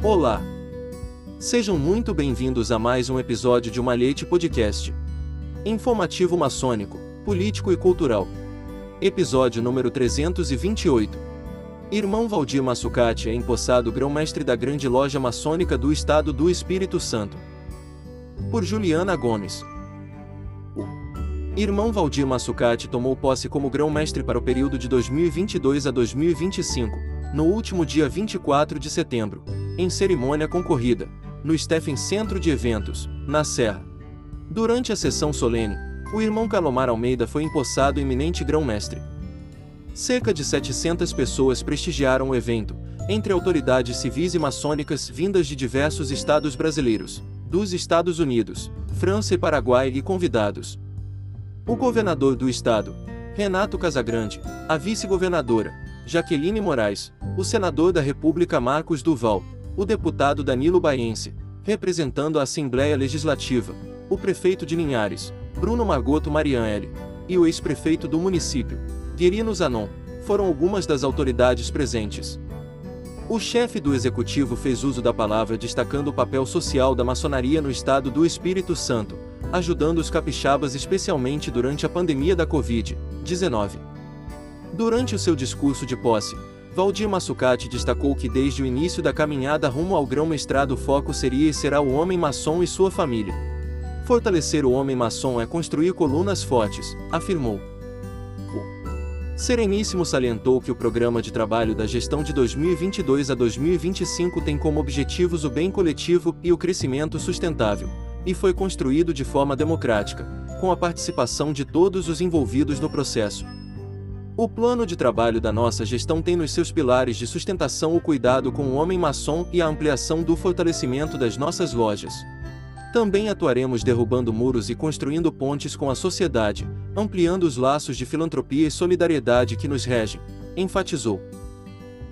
Olá! Sejam muito bem-vindos a mais um episódio de Malhete Podcast. Informativo maçônico, político e cultural. Episódio número 328. Irmão Valdir Massucati é empossado grão-mestre da Grande Loja Maçônica do Estado do Espírito Santo. Por Juliana Gomes. Irmão Valdir Massucati tomou posse como grão-mestre para o período de 2022 a 2025 no último dia 24 de setembro, em cerimônia concorrida, no Stephen Centro de Eventos, na Serra. Durante a sessão solene, o irmão Calomar Almeida foi empossado eminente grão-mestre. Cerca de 700 pessoas prestigiaram o evento, entre autoridades civis e maçônicas vindas de diversos estados brasileiros, dos Estados Unidos, França e Paraguai e convidados. O governador do estado, Renato Casagrande, a vice-governadora, Jaqueline Moraes, o senador da República Marcos Duval, o deputado Danilo Baiense, representando a Assembleia Legislativa, o prefeito de Linhares, Bruno Margoto Marianelli, e o ex-prefeito do município, Guerino Zanon, foram algumas das autoridades presentes. O chefe do executivo fez uso da palavra destacando o papel social da maçonaria no estado do Espírito Santo, ajudando os capixabas especialmente durante a pandemia da Covid-19. Durante o seu discurso de posse, Valdir Massucati destacou que desde o início da caminhada rumo ao grão-mestrado o foco seria e será o homem maçom e sua família. Fortalecer o homem maçom é construir colunas fortes, afirmou. O Sereníssimo salientou que o programa de trabalho da gestão de 2022 a 2025 tem como objetivos o bem coletivo e o crescimento sustentável, e foi construído de forma democrática, com a participação de todos os envolvidos no processo. O plano de trabalho da nossa gestão tem nos seus pilares de sustentação o cuidado com o homem maçom e a ampliação do fortalecimento das nossas lojas. Também atuaremos derrubando muros e construindo pontes com a sociedade, ampliando os laços de filantropia e solidariedade que nos regem, enfatizou.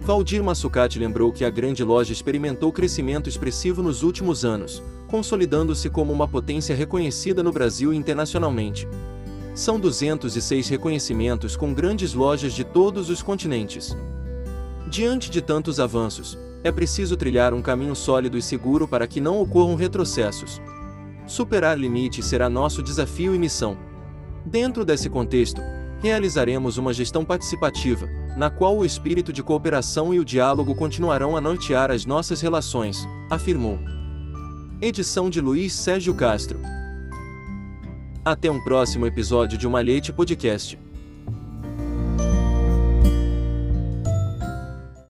Valdir Massucati lembrou que a grande loja experimentou crescimento expressivo nos últimos anos, consolidando-se como uma potência reconhecida no Brasil e internacionalmente. São 206 reconhecimentos com grandes lojas de todos os continentes. Diante de tantos avanços, é preciso trilhar um caminho sólido e seguro para que não ocorram retrocessos. Superar limites será nosso desafio e missão. Dentro desse contexto, realizaremos uma gestão participativa, na qual o espírito de cooperação e o diálogo continuarão a nortear as nossas relações, afirmou. Edição de Luiz Sérgio Castro. Até um próximo episódio de Uma Leite Podcast.